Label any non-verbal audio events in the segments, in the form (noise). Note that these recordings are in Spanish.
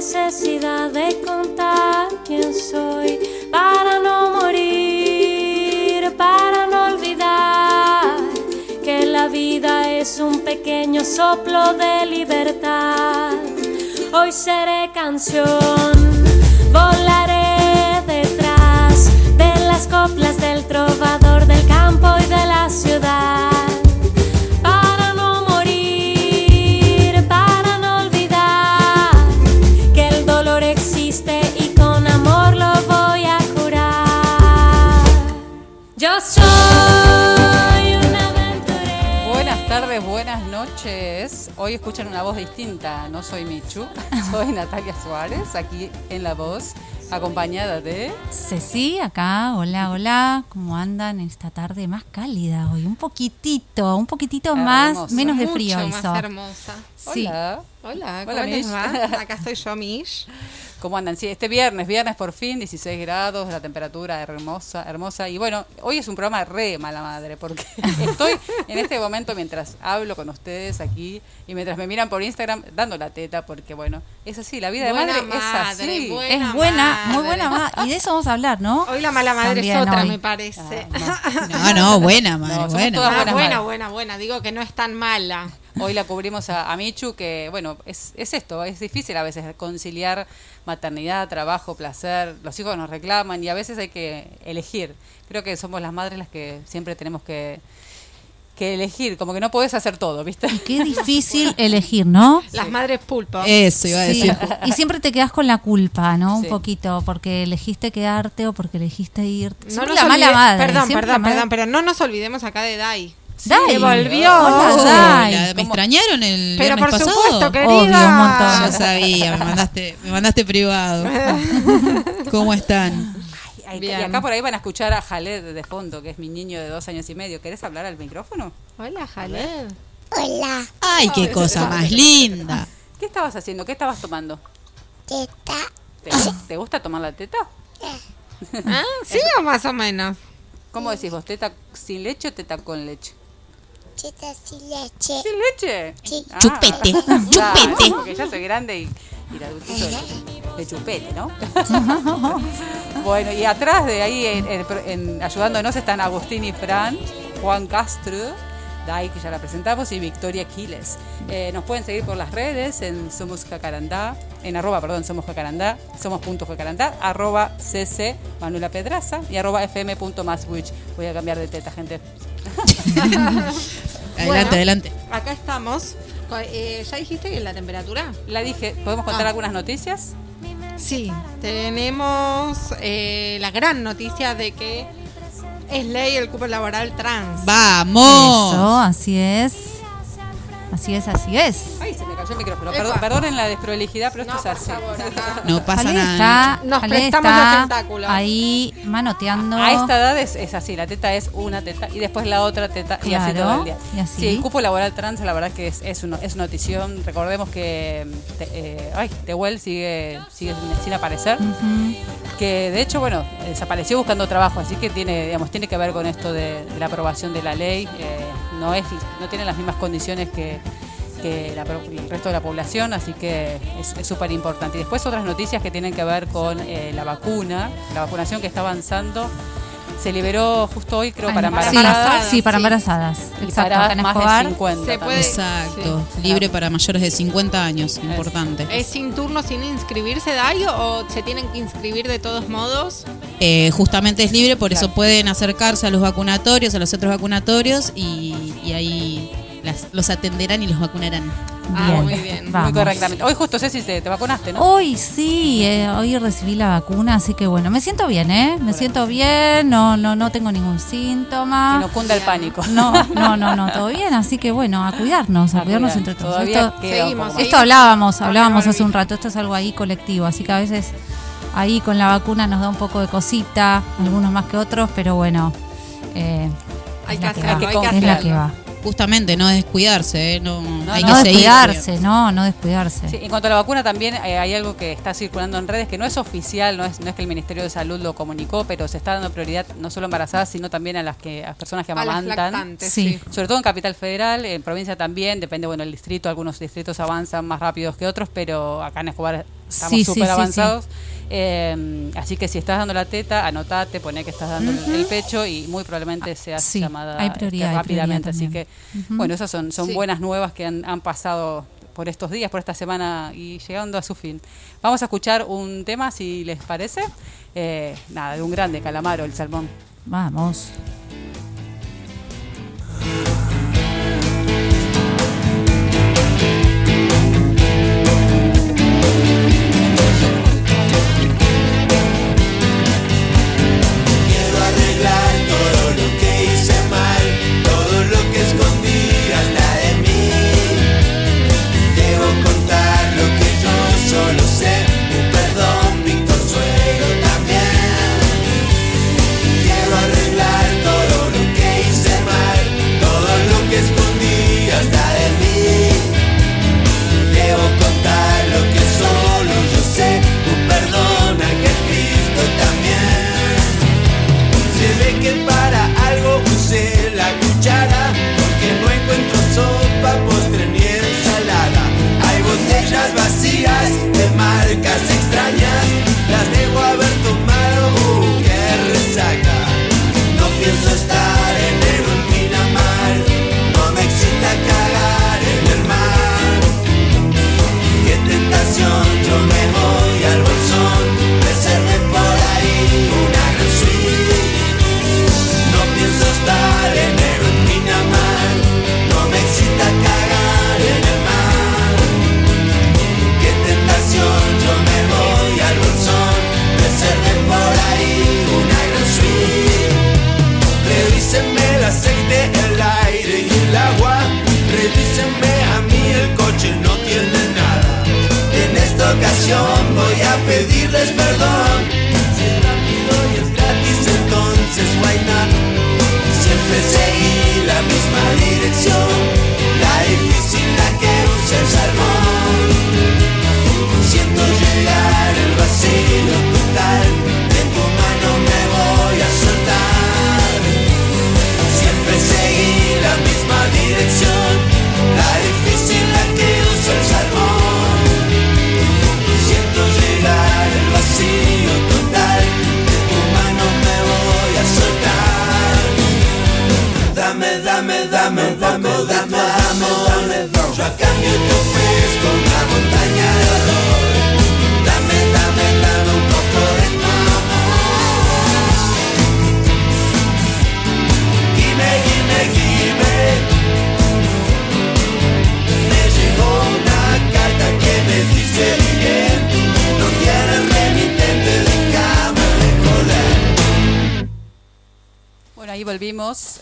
necesidad de contar quién soy para no morir, para no olvidar que la vida es un pequeño soplo de libertad. Hoy seré canción, volaré detrás de las coplas del trovador del campo y de la ciudad. Tardes, buenas noches. Hoy escuchan una voz distinta. No soy Michu, (laughs) soy Natalia Suárez, aquí en La Voz, acompañada de... Ceci, acá, hola, hola, ¿cómo andan esta tarde más cálida hoy? Un poquitito, un poquitito más, Hermosa. menos de Mucho frío más hizo. hermosa. Sí. Hola. Hola, ¿cómo Hola, les va? (laughs) Acá estoy yo, Mish. ¿Cómo andan? Sí, este viernes, viernes por fin, 16 grados, la temperatura hermosa, hermosa. Y bueno, hoy es un programa re mala madre, porque (laughs) estoy en este momento mientras hablo con ustedes aquí y mientras me miran por Instagram dando la teta, porque bueno, es así, la vida de Buena madre, es madre, así. buena. Es buena, muy madre. buena ma- Y de eso vamos a hablar, ¿no? Hoy la mala madre También es otra, hoy. me parece. Ah, No, (laughs) no, buena, madre, somos buena. Ah, buena, buena, buena. Digo que no es tan mala. Hoy la cubrimos a, a Michu, que bueno, es, es esto, es difícil a veces conciliar maternidad, trabajo, placer, los hijos nos reclaman y a veces hay que elegir. Creo que somos las madres las que siempre tenemos que, que elegir, como que no podés hacer todo, ¿viste? Qué (laughs) difícil elegir, ¿no? Las madres pulpo. Eso iba a Sí, decir. (laughs) Y siempre te quedas con la culpa, ¿no? Un poquito, porque elegiste quedarte o porque elegiste irte. No nos la mala madre. Perdón, siempre perdón, mala- perdón, pero no nos olvidemos acá de Dai. Dai. Volvió. Hola, Oh, Dai. la- ¿Me ¿Cómo? extrañaron el Pero viernes por pasado? supuesto, querida. Obvio, un montón. Yo (laughs) sabía, me mandaste, me mandaste privado. (laughs) ¿Cómo están? Ay, y acá por ahí van a escuchar a Jaled de fondo, que es mi niño de dos años y medio. ¿Querés hablar al micrófono? Hola, Jaled. Ay, qué cosa más linda. ¿Qué estabas haciendo? ¿Qué estabas tomando? Teta, ¿Te, te gusta tomar la teta? ¿Ah? ¿Sí (laughs) o más o menos? ¿Cómo decís vos? ¿Teta sin leche o teta con leche? Sin leche. ¿Sin leche? Sí. Ah, Chupete, (laughs) chupete. porque ya soy grande y, y el adultito de, de chupete, ¿no? (laughs) bueno, y atrás de ahí, en- en- en- ayudándonos, están Agustín y Fran, Juan Castro, Dai, que ya la presentamos, y Victoria Quiles. Eh, nos pueden seguir por las redes en Somos Jacarandá, en arroba, perdón, Somos Jacarandá, somos punto Jacarandá, arroba cc Manuela Pedraza y arroba fm.maswitch. Voy a cambiar de teta, gente. (laughs) Adelante, Bueno. adelante. Acá estamos. Eh, ¿Ya dijiste que la temperatura? La dije, ¿podemos contar Ah. algunas noticias? Sí, tenemos eh, la gran noticia de que es ley el cupo laboral trans. ¡Vamos! Eso, así es. Así es, así es. Ay, se cayó el micrófono. Epa. Perdón, perdonen la desprolijidad, pero esto es así. favor. (laughs) No pasa Ale nada. está, Nos Ale prestamos está los tentáculos. ahí manoteando. A esta edad es, es así, la teta es una teta y después la otra teta y así todo el día. y así. Sí, el cupo laboral trans la verdad que es, es, uno- es notición. Recordemos que mm, te- eh, ay, Tehuel sigue, sigue sin, sin aparecer. Que de hecho, bueno, desapareció buscando trabajo, así que tiene, digamos, tiene que ver con esto de, de la aprobación de la ley. eh, no, es, no tiene las mismas condiciones que, que la el resto de la población, así que es súper importante. Y después otras noticias que tienen que ver con eh, la vacuna, la vacunación que está avanzando. Se liberó justo hoy, creo, Ay, para embarazadas. Sí, sí, para sí. embarazadas. Y Exacto, para más Escobar. de 50. Se también. puede- Exacto. Sí. Libre para mayores de 50 años. Importante. ¿Es sin turno, sin inscribirse, Dai, o se tienen que inscribir de todos modos? Eh, justamente es libre, por Claro. eso pueden acercarse a los vacunatorios, a los centros vacunatorios y, y ahí las- los atenderán y los vacunarán. Ah, Bien, muy bien. vamos. Muy correctamente. Hoy justo Ceci te, te vacunaste, ¿no? Hoy sí, eh, hoy recibí la vacuna, así que bueno, me siento bien, ¿eh? Me siento bien, no, no, no tengo ningún Que síntoma. no cunda el pánico. No, no, no, no, todo bien, así que bueno, a cuidarnos, a, A cuidarnos cuidar. entre todos. Todavía Esto, Seguimos, esto hablábamos, hablábamos hace un rato, esto es algo ahí colectivo, así que a veces ahí con la vacuna nos da un poco de cosita, algunos más que otros, pero bueno, eh, Hay es que la hacerlo, va, hay que es la hacerlo. que va. Justamente no descuidarse, ¿eh? no, hay no que seguir. descuidarse, no, no descuidarse. Sí, en cuanto a la vacuna también eh, hay algo que está circulando en redes que no es oficial, no es, no es que el Ministerio de Salud lo comunicó, pero se está dando prioridad no solo a embarazadas, sino también a las que a las personas que A las amamantan. sí. Sobre todo en Capital Federal, en provincia también, depende, bueno, el distrito, algunos distritos avanzan más rápidos que otros, pero acá en Escobar estamos sí, súper sí, avanzados. Eh, así que si estás dando la teta, anotate, poné que estás dando el- el pecho y muy probablemente seas Sí, llamada hay prioridad, este, hay rápidamente. Así que, bueno, esas son, son Sí. buenas nuevas que han, han pasado por estos días, por esta semana y llegando a su fin. Vamos a escuchar un tema, si les parece. Eh, nada, de un grande, Calamaro, el salmón. Vamos.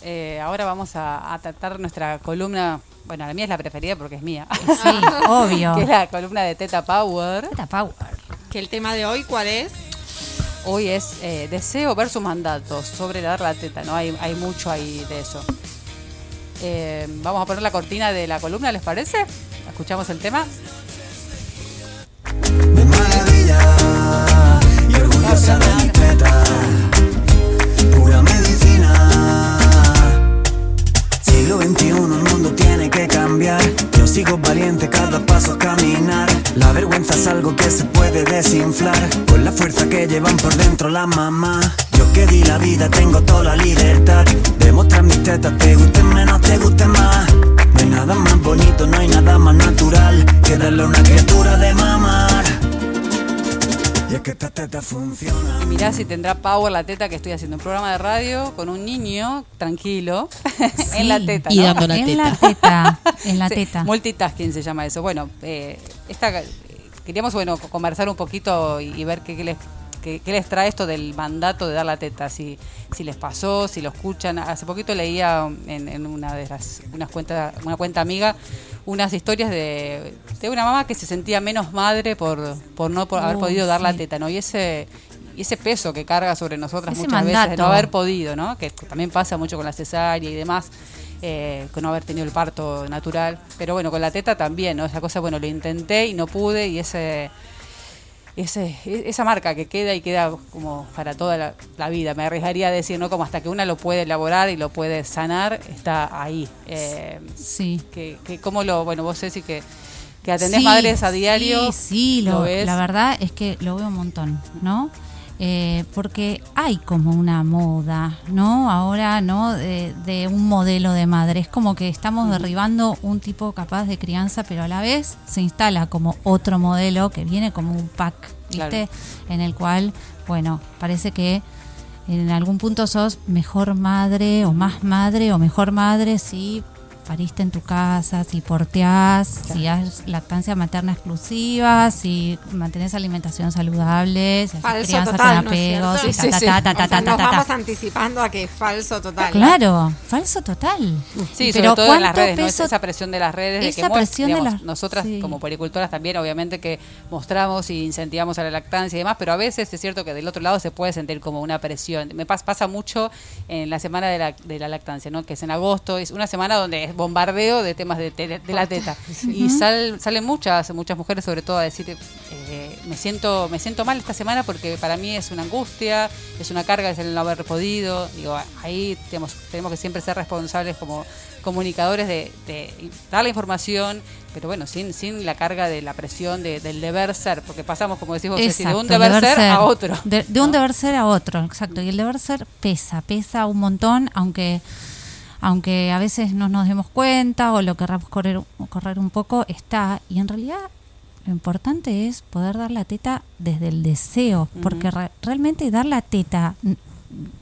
Eh, ahora vamos a, a tratar nuestra columna. Bueno, la mía es la preferida porque es mía. Sí, (laughs) obvio. que es la columna de Teta Power. Teta Power. Que el tema de hoy, ¿cuál es? Hoy es eh, deseo versus mandatos sobre dar la teta, ¿no? Hay, hay mucho ahí de eso. Eh, vamos a poner la cortina de la columna, ¿les parece? Escuchamos el tema. de maravilla y orgullosa Siglo XXI, el mundo tiene que cambiar. Yo sigo valiente, cada paso a caminar. La vergüenza es algo que se puede desinflar con la fuerza que llevan por dentro la mamá. Yo que di la vida, tengo toda la libertad de mostrar mis tetas, te gusten menos, te gusten más. No hay nada más bonito, no hay nada más natural que darle una criatura de mamar. Y es que esta teta funciona. Y mirá si tendrá power la teta que estoy haciendo un programa de radio con un niño tranquilo (laughs) en la teta. y ¿no? dando la en teta. la teta. En la Sí, teta. Multitasking se llama eso. Bueno, eh, esta, eh, queríamos bueno co- conversar un poquito y, y ver qué, qué les, qué, qué les trae esto del mandato de dar la teta. Si, si les pasó, si lo escuchan. Hace poquito leía en, en una de las unas cuentas, una cuenta amiga unas historias de, de una mamá que se sentía menos madre por, por no por haber Uh, podido dar la teta, ¿no? Y ese y ese peso que carga sobre nosotras Ese muchas veces de mandato. no haber podido, ¿no? Que también pasa mucho con la cesárea y demás. eh, con no haber tenido el parto natural. Pero bueno, con la teta también, ¿no? Esa cosa, bueno, lo intenté y no pude y ese... Ese, e- esa marca que queda y queda como para toda la, la vida, me arriesgaría a decir, ¿no? Como hasta que una lo puede elaborar y lo puede sanar, está ahí. Eh, Sí. que, que cómo lo, bueno, vos Ceci que, que atendés Sí, madres a diario. Sí, sí, lo- ves. la verdad es que lo veo un montón, ¿no? Eh, porque hay como una moda, ¿no? Ahora, ¿no? De, de un modelo de madre. Es como que estamos derribando un tipo capaz de crianza, pero a la vez se instala como otro modelo que viene como un pack, ¿viste? Claro. En el cual, bueno, parece que en algún punto sos mejor madre o más madre o mejor madre si pariste en tu casa, si porteás, si has lactancia materna exclusiva, si mantenés alimentación saludable, si haces Falso crianza total, con ¿no apegos, ta, Sí, ta, sí. ta, ta, O ta, sea, ta, nos ta, ta. vamos anticipando a que es falso total. Claro, falso total. Sí, Pero sobre todo en las ¿cuánto redes, ¿no? peso- esa presión de las redes, de que presión de digamos, las- nosotras sí. como pericultoras también, obviamente que mostramos y incentivamos a la lactancia y demás, pero a veces es cierto que del otro lado se puede sentir como una presión. Me pas- pasa mucho en la semana de la, de la lactancia, ¿no? Que es en agosto, es una semana donde es bombardeo de temas de, te- de la teta. Y sal- salen muchas, muchas mujeres sobre todo a decir, eh, me siento, me siento mal esta semana porque para mí es una angustia, es una carga es el no haber podido. Digo, ahí tenemos, tenemos que siempre ser responsables como comunicadores de, de dar la información, pero bueno, sin, sin la carga de la presión de- del deber ser, porque pasamos, como decís vos, de un deber, ser, a otro. De, de un deber ser a otro, exacto. Y el deber ser pesa, pesa un montón, aunque aunque a veces no nos demos cuenta o lo querramos correr, correr un poco, está. Y en realidad lo importante es poder dar la teta desde el deseo, porque re- realmente dar la teta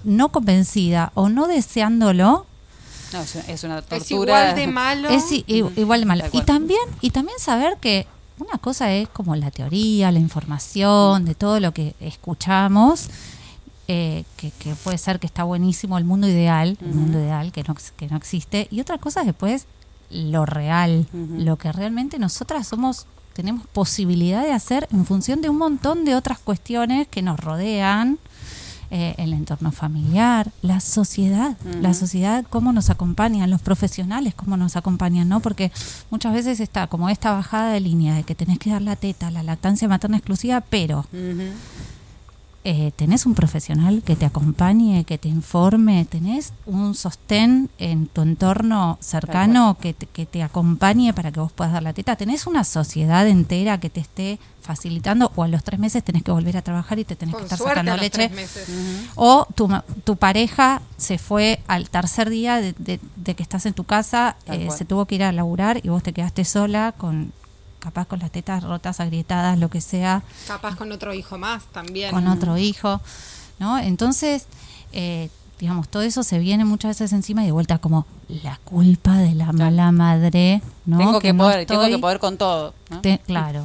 no convencida o no deseándolo No, es, una tortura. (laughs) Es igual de malo. es igual de malo. Y también, y también saber que una cosa es como la teoría, la información, de todo lo que escuchamos, eh, que, que puede ser que está buenísimo el mundo ideal, el mundo ideal que no, que no existe, y otra cosa es después lo real, lo que realmente nosotras somos, tenemos posibilidad de hacer en función de un montón de otras cuestiones que nos rodean, eh, el entorno familiar, la sociedad, la sociedad, cómo nos acompañan, los profesionales, cómo nos acompañan, ¿no? Porque muchas veces está como esta bajada de línea de que tenés que dar la teta, la lactancia materna exclusiva, pero. Eh, tenés un profesional que te acompañe, que te informe, tenés un sostén en tu entorno cercano que te, que te acompañe para que vos puedas dar la teta, tenés una sociedad entera que te esté facilitando o a los tres meses tenés que volver a trabajar y te tenés que estar sacando leche. O tu, tu pareja se fue al tercer día de, de- de que estás en tu casa, eh, se tuvo que ir a laburar y vos te quedaste sola con capaz con las tetas rotas, agrietadas, lo que sea, Capaz con otro hijo más también. con otro hijo, ¿no? Entonces, eh, digamos, todo eso se viene muchas veces encima y de vuelta como la culpa de la mala madre, ¿no? tengo que, no poder, tengo que poder con todo. ¿no? te- claro.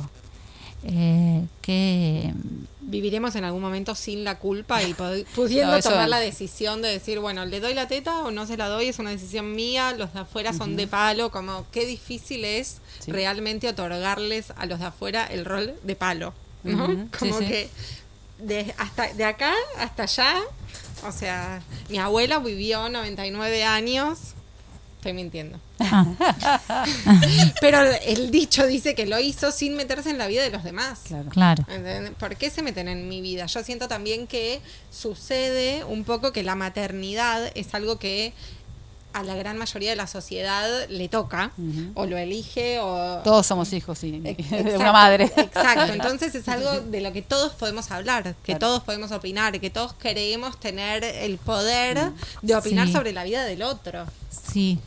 Eh, que Viviremos en algún momento sin la culpa y (laughs) pudiendo No, tomar la decisión de decir, bueno, ¿le doy la teta o no se la doy? Es una decisión mía, los de afuera son de palo, como qué difícil es Sí. realmente otorgarles a los de afuera el rol de palo, ¿no? (laughs) Como sí. que de, hasta, de acá hasta allá, o sea, mi abuela vivió 99 años, estoy mintiendo. ah, (laughs) Pero el dicho dice que lo hizo sin meterse en la vida de los demás. Claro. claro. ¿Por qué se meten en mi vida? Yo siento también que sucede un poco que la maternidad es algo que a la gran mayoría de la sociedad le toca, o lo elige, o... Todos somos hijos, sí, (laughs) de una madre. Exacto, (laughs) entonces es algo de lo que todos podemos hablar, que Claro. todos podemos opinar, que todos queremos tener el poder de opinar Sí. sobre la vida del otro. Sí,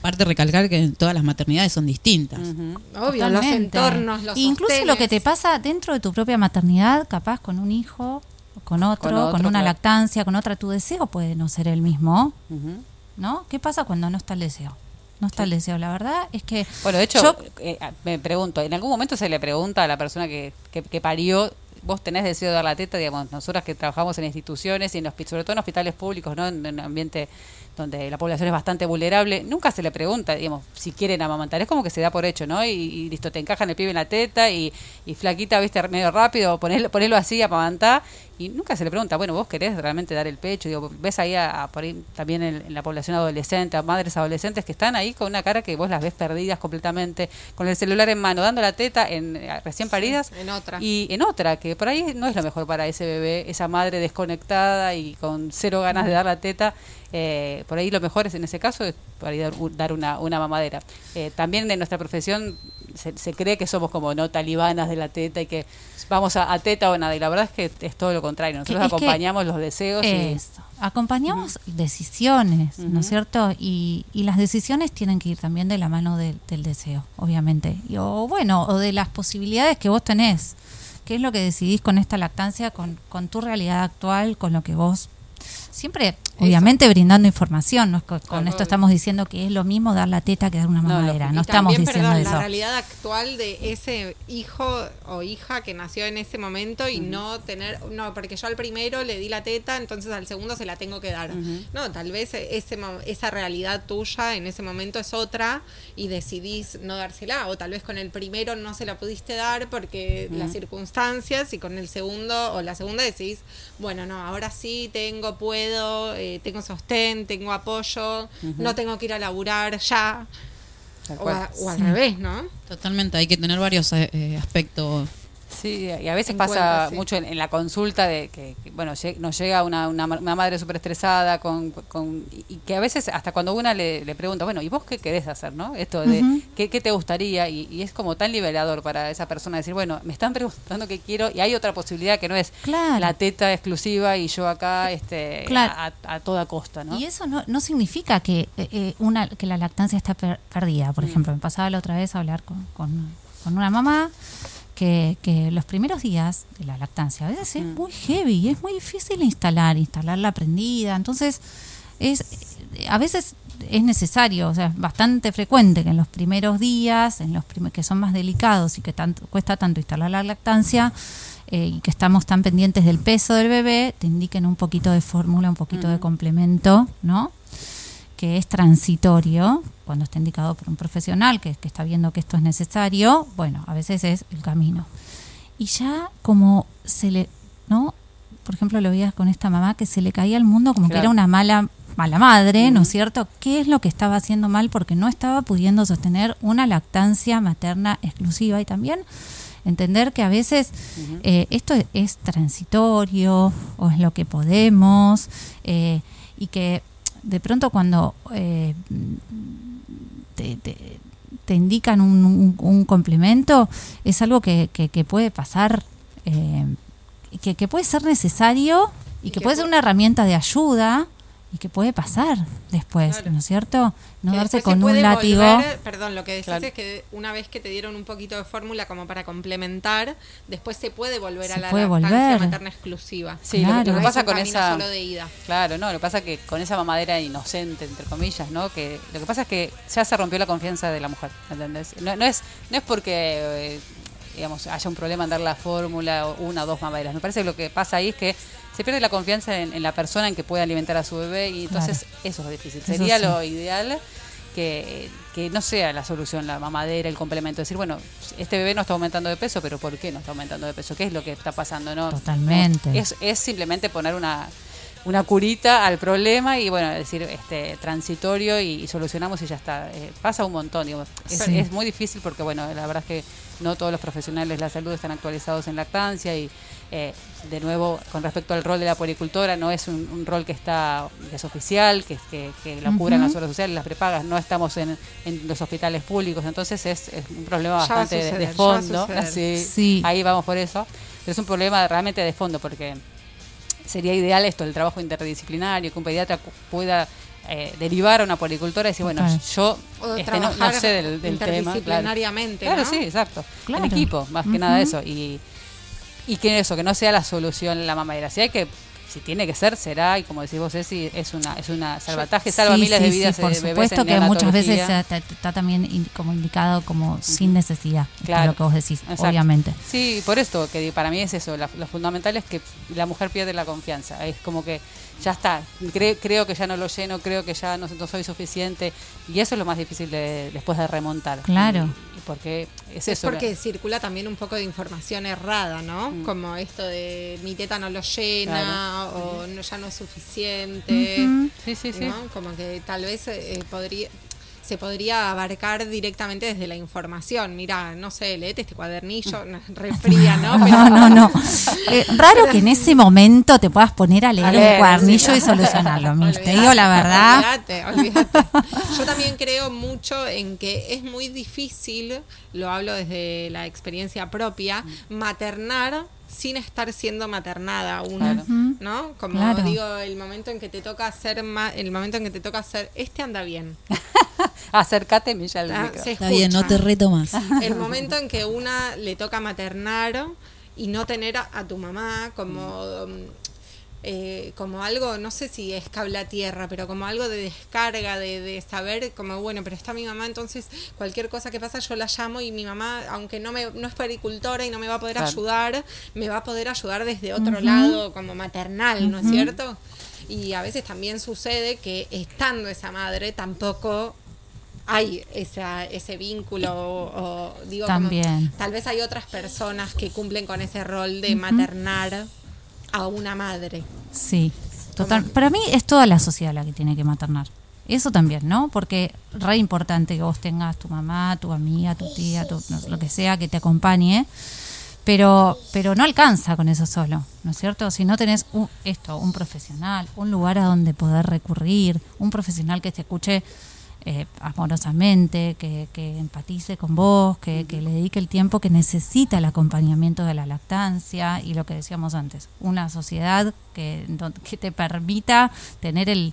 Aparte recalcar que todas las maternidades son distintas. Ujú. Obvio, los entornos, los Incluso lo que te pasa dentro de tu propia maternidad, capaz con un hijo, con otro, Con una claro. lactancia, con otra, tu deseo puede no ser el mismo, Ujú. ¿no? ¿Qué pasa cuando no está el deseo? No está el deseo. La verdad es que Bueno, de hecho, yo- eh, me pregunto, ¿en algún momento se le pregunta a la persona que, que, que parió, vos tenés deseo de dar la teta? Digamos, nosotras que trabajamos en instituciones y en hospi- sobre todo en hospitales públicos, ¿no? En un ambiente donde la población es bastante vulnerable, nunca se le pregunta, digamos, si quieren amamantar. Es como que se da por hecho, ¿no? Y, y listo, te encajan el pibe en la teta y, y flaquita, viste, medio rápido, ponerlo, ponerlo así, amamantar. Y nunca se le pregunta, bueno, vos querés realmente dar el pecho. Digo, ves ahí, a, a por ahí también en, en la población adolescente, a madres adolescentes que están ahí con una cara que vos las ves perdidas completamente, con el celular en mano, dando la teta en eh, recién paridas. en otra. Y en otra, que por ahí no es lo mejor para ese bebé, esa madre desconectada y con cero ganas de dar la teta. Eh, por ahí lo mejor es en ese caso es ahí dar, un- dar una, una mamadera. Eh, también en nuestra profesión se, se cree que somos como no talibanas de la teta y que vamos a, a teta o nada. Y la verdad es que es todo lo contrario. Nosotros acompañamos los deseos. y- Eso. Acompañamos decisiones, ¿no es cierto? Y, y las decisiones tienen que ir también de la mano del- del deseo, obviamente. Y, o bueno, o de las posibilidades que vos tenés. ¿Qué es lo que decidís con esta lactancia, con, con tu realidad actual, con lo que vos... Siempre, obviamente, brindando información. No es co- con, esto estamos diciendo que es lo mismo dar la teta que dar una No, mamadera. No, Y estamos también, diciendo perdón, eso. la realidad actual de ese hijo o hija que nació en ese momento y no tener, no, porque yo al primero le di la teta, entonces al segundo se la tengo que dar. No, tal vez ese, esa realidad tuya en ese momento es otra y decidís no dársela, o tal vez con el primero no se la pudiste dar porque las circunstancias y con el segundo o la segunda decís, bueno, no, ahora sí tengo, puedo, eh, tengo sostén, tengo apoyo, no tengo que ir a laburar ya. O, a- o al revés, ¿no? Totalmente, hay que tener varios eh, eh, aspectos. Sí, y a veces pasa cuenta, sí. mucho en, en la consulta de que, que, bueno, nos llega una, una, una madre súper estresada con, con, y que a veces hasta cuando una le, le pregunta, bueno, ¿y vos qué querés hacer, no? Esto de. ¿qué, qué te gustaría? Y, y es como tan liberador para esa persona decir, bueno, me están preguntando qué quiero y hay otra posibilidad que no es Claro. la teta exclusiva y yo acá este, Claro. a, a toda costa, ¿no? Y eso no, no significa que eh, eh, una que la lactancia está per- perdida. Mm. Por ejemplo, me pasaba la otra vez a hablar con, con, con una mamá que, que los primeros días de la lactancia a veces es muy heavy, es muy difícil instalar, instalarla prendida. Entonces, es a veces es necesario, o sea, es bastante frecuente que en los primeros días, en los prim- que son más delicados y que tanto, cuesta tanto instalar la lactancia, eh, y que estamos tan pendientes del peso del bebé, te indiquen un poquito de fórmula, un poquito de complemento, ¿no? Que es transitorio, cuando está indicado por un profesional que, que está viendo que esto es necesario, bueno, a veces es el camino. Y ya como se le, ¿no? Por ejemplo, lo veías con esta mamá que se le caía al mundo como que era una mala mala madre, ¿no es cierto? ¿Qué es lo que estaba haciendo mal? Porque no estaba pudiendo sostener una lactancia materna exclusiva y también entender que a veces eh, esto es, es transitorio o es lo que podemos eh, y que de pronto cuando eh, te, te- te indican un, un- un complemento es algo que, que- que puede pasar, eh, que, que puede ser necesario y, Y que, puede ser una herramienta de ayuda y que puede pasar después, Claro. ¿no es cierto? No Que darse con un látigo. volver- perdón, lo que decís Claro. es que una vez que te dieron un poquito de fórmula como para complementar, después se puede volver Se a la puede volver. materna exclusiva. Sí, lo que- lo, que Claro. No pasa es un con esa... solo de ida. Claro, no, lo que pasa es que con esa mamadera inocente, entre comillas, ¿no? Que lo que pasa es que ya se rompió la confianza de la mujer, ¿entendés? No, no es no es porque eh, digamos haya un problema en dar la fórmula o una o dos mamaderas. Me parece que lo que pasa ahí es que se pierde la confianza en, en la persona en que puede alimentar a su bebé y entonces eso es difícil. Eso Sería sí. lo ideal que, que no sea la solución la mamadera, el complemento. Decir, bueno, este bebé no está aumentando de peso, pero ¿por qué no está aumentando de peso? ¿Qué es lo que está pasando? no Totalmente. Es, es simplemente poner una, una curita al problema y bueno, decir este transitorio y, y solucionamos y ya está. Eh, pasa un montón, digo. Es, Sí. es muy difícil porque bueno, la verdad es que no todos los profesionales de la salud están actualizados en lactancia y eh, de nuevo con respecto al rol de la puericultora no es un, un rol que está que es oficial, que, que, que lo cubran Ujú. las obras sociales, las prepagas, no estamos en, en los hospitales públicos, entonces es, es un problema Ya bastante de- fondo. Así, (laughs) Sí. Ahí vamos por eso. Pero es un problema realmente de fondo porque sería ideal esto, el trabajo interdisciplinario, que un pediatra pueda eh, derivar a una policultora y decir, bueno, yo este, no, sé del, del tema. Claro, interdisciplinariamente, Claro, sí, exacto. Claro. En equipo, más que nada eso. Y, y que eso, que no sea la solución la mamadera. Si hay que si tiene que ser, será, y como decís vos, Ceci, es una, es una salvataje, Sí, salva miles sí, de sí, vidas por de bebés supuesto en que muchas veces está, está también in- como indicado como sin necesidad, Claro. lo que vos decís, Exacto. obviamente. Sí, por esto, que para mí es eso, la- lo fundamental es que la mujer pierde la confianza, es como que ya está, cre- creo que ya no lo lleno, creo que ya no, no soy suficiente, y eso es lo más difícil de, después de remontar. Claro. Y- y porque es Es eso. porque circula también un poco de información errada, ¿no? Mm. Como esto de mi teta no lo llena o no, ya no es suficiente. Sí, sí, sí. ¿no? Como que tal vez eh, podría se podría abarcar directamente desde la información. Mira, no sé, leete este cuadernillo, no, re fría, ¿no? Pero- (laughs) No, no, no. Eh, raro que en ese momento te puedas poner a leer, A leer, un cuadernillo sí. y solucionarlo, Mish. (laughs) Te digo la verdad. Olvídate, olvídate. Yo también creo mucho en que es muy difícil, lo hablo desde la experiencia propia, maternar sin estar siendo maternada una, Claro. ¿no? Como Claro. digo, el momento en que te toca hacer ma- el momento en que te toca hacer este anda bien. Acércate, Milla, al Ah, micro. Está bien, no te reto más. (laughs) El momento en que una le toca maternar y no tener a, a tu mamá como, um, eh, como algo, no sé si es cable a tierra, pero como algo de descarga, de, de saber como, bueno, pero está mi mamá, entonces cualquier cosa que pasa yo la llamo y mi mamá, aunque no, me, no es pericultora y no me va a poder Claro. ayudar, me va a poder ayudar desde otro lado, como maternal, ¿no es cierto? Y a veces también sucede que estando esa madre tampoco hay esa, ese vínculo o, o digo como- También. tal vez hay otras personas que cumplen con ese rol de maternar a una madre. Sí, total. Para mí es toda la sociedad la que tiene que maternar. Eso también, ¿no? Porque re importante que vos tengas tu mamá, tu amiga, tu tía, tu- no, lo que sea que te acompañe, pero pero no alcanza con eso solo, ¿no es cierto? Si no tenés un- esto, un profesional, un lugar a donde poder recurrir, un profesional que te escuche eh, amorosamente, que, que empatice con vos, que, que le dedique el tiempo que necesita el acompañamiento de la lactancia y lo que decíamos antes, una sociedad que, que te permita tener el,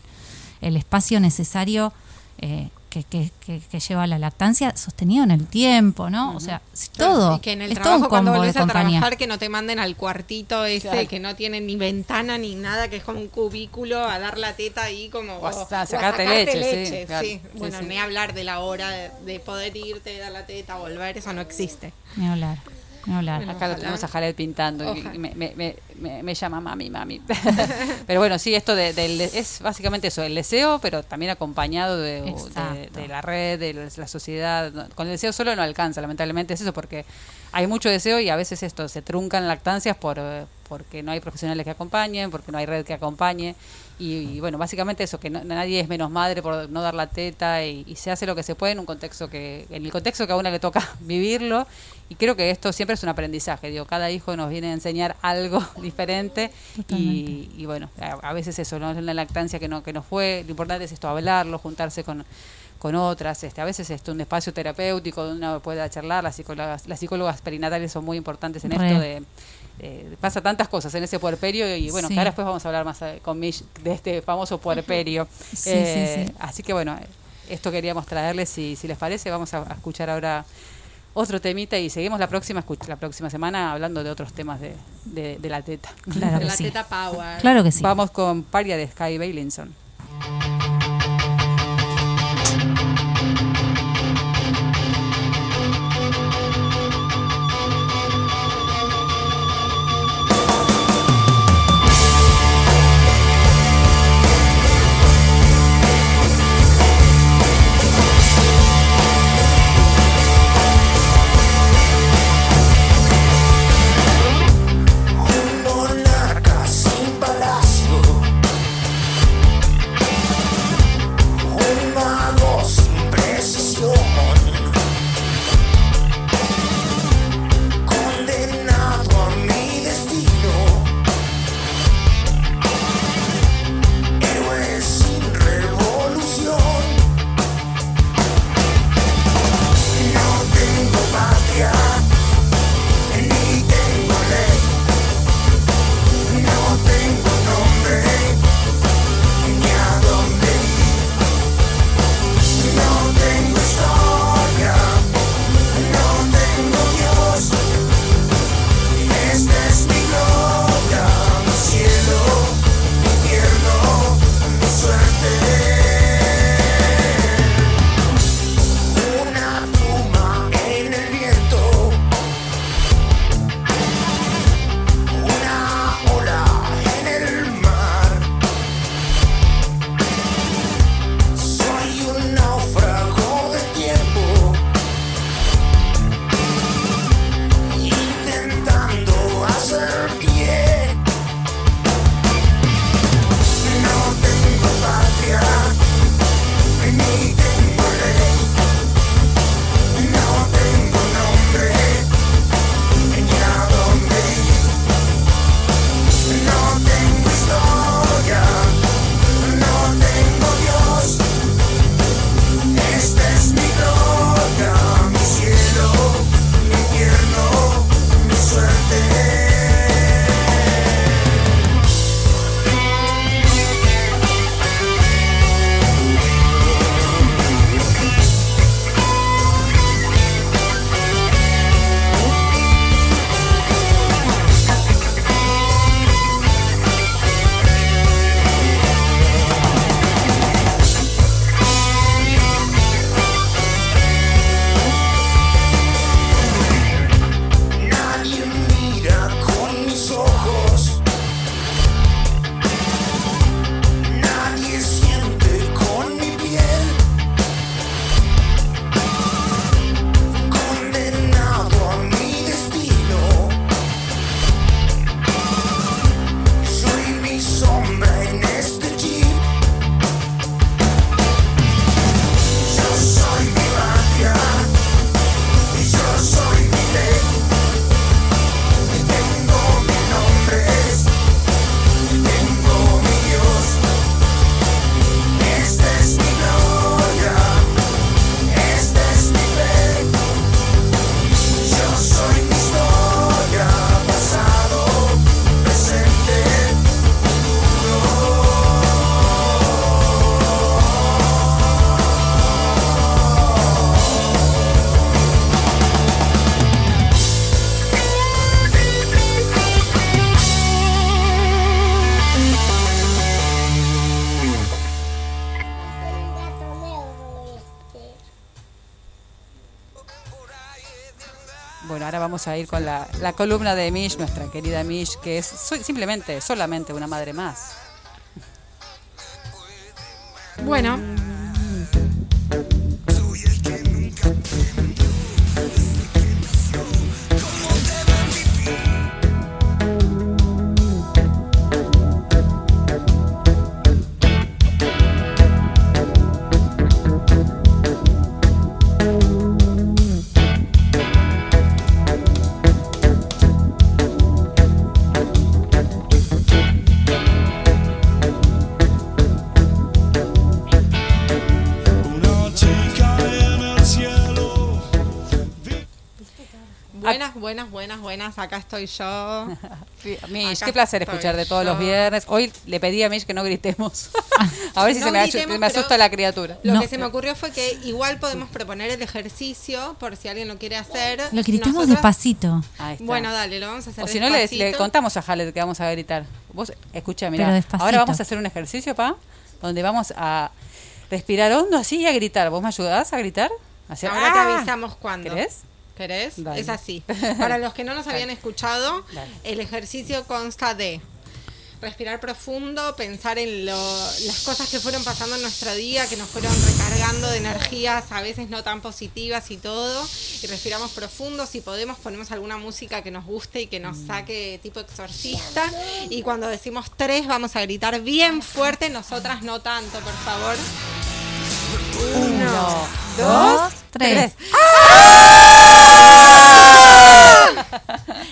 el espacio necesario eh, que, que, que- que lleva la lactancia sostenido en el tiempo, ¿no? O sea, todo, Y que en el es todo un trabajo cuando volvés a compañía. trabajar que no te manden al cuartito ese Claro. que no tiene ni ventana ni nada, que es como un cubículo a dar la teta ahí como O a o- o sacarte leche, sí, claro. sí. Sí, Bueno, sí. ni hablar de la hora de, de poder irte, dar la teta, volver, eso no existe. Ni hablar, hablar. Bueno. Acá lo tenemos a Jared pintando y- Ojalá. y me, me- me- me- me llama mami, mami. (laughs) pero bueno, sí, esto de, del- es básicamente eso, el deseo, pero también acompañado de, de- de la red, de la sociedad. Con el deseo solo no alcanza, lamentablemente es eso, porque hay mucho deseo y a veces esto se truncan lactancias por eh, porque no hay profesionales que acompañen, porque no hay red que acompañe. Y, y bueno, básicamente eso, que no- nadie es menos madre por no dar la teta y, y se hace lo que se puede en un contexto que, en el contexto que a una le toca (laughs) vivirlo. Y creo que esto siempre es un aprendizaje. Digo, cada hijo nos viene a enseñar algo (laughs) diferente y, y bueno, a, a veces eso, no es una lactancia que no, que no fue. Lo importante es esto, hablarlo, juntarse con, con otras. Este, a veces esto un espacio terapéutico donde uno pueda charlar. Las psicólogas, las psicólogas perinatales son muy importantes en Re. esto de eh, pasa tantas cosas en ese puerperio y bueno, Sí. que ahora después vamos a hablar más eh, con Mish de este famoso puerperio. Sí, Eh, sí, sí. Así que bueno, esto queríamos traerles, si, si les parece, vamos a, a escuchar ahora otro temita y seguimos la próxima la próxima semana hablando de otros temas de, de- de la teta. Claro de que la sí. teta power. Claro que sí. Vamos con Paria de Sky Bailinson. A ir con la, la columna de Mish, nuestra querida Mish, que es simplemente, solamente una madre más. Bueno. Buenas, buenas, buenas. Acá estoy yo. (laughs) Mish, Acá qué placer estoy escucharte todos los viernes. Hoy le pedí a Mish que no gritemos. (laughs) a ver si No se me, gritemos, me asusta la criatura. Lo No. que se me ocurrió fue que igual podemos proponer el ejercicio por si alguien lo quiere hacer. Lo Nosotras- despacito. Ahí está. Bueno, dale, lo vamos a hacer o si no, le, contamos a Jalet que vamos a gritar. Vos, escucha, mira. Ahora vamos a hacer un ejercicio, pa, donde vamos a respirar hondo así y a gritar. ¿Vos me ayudás a gritar? Ahora te ¡Ah! avisamos cuándo. ¿Querés? ¿Querés? Dale. Es así. (laughs) Para los que no nos habían escuchado, Dale. el ejercicio consta de respirar profundo, pensar en lo- las cosas que fueron pasando en nuestro día, que nos fueron recargando de energías a veces no tan positivas y todo, y respiramos profundo, si podemos ponemos alguna música que nos guste y que nos saque tipo exorcista, y cuando decimos tres vamos a gritar bien fuerte, nosotras no tanto, por favor. Uno, Dos, tres.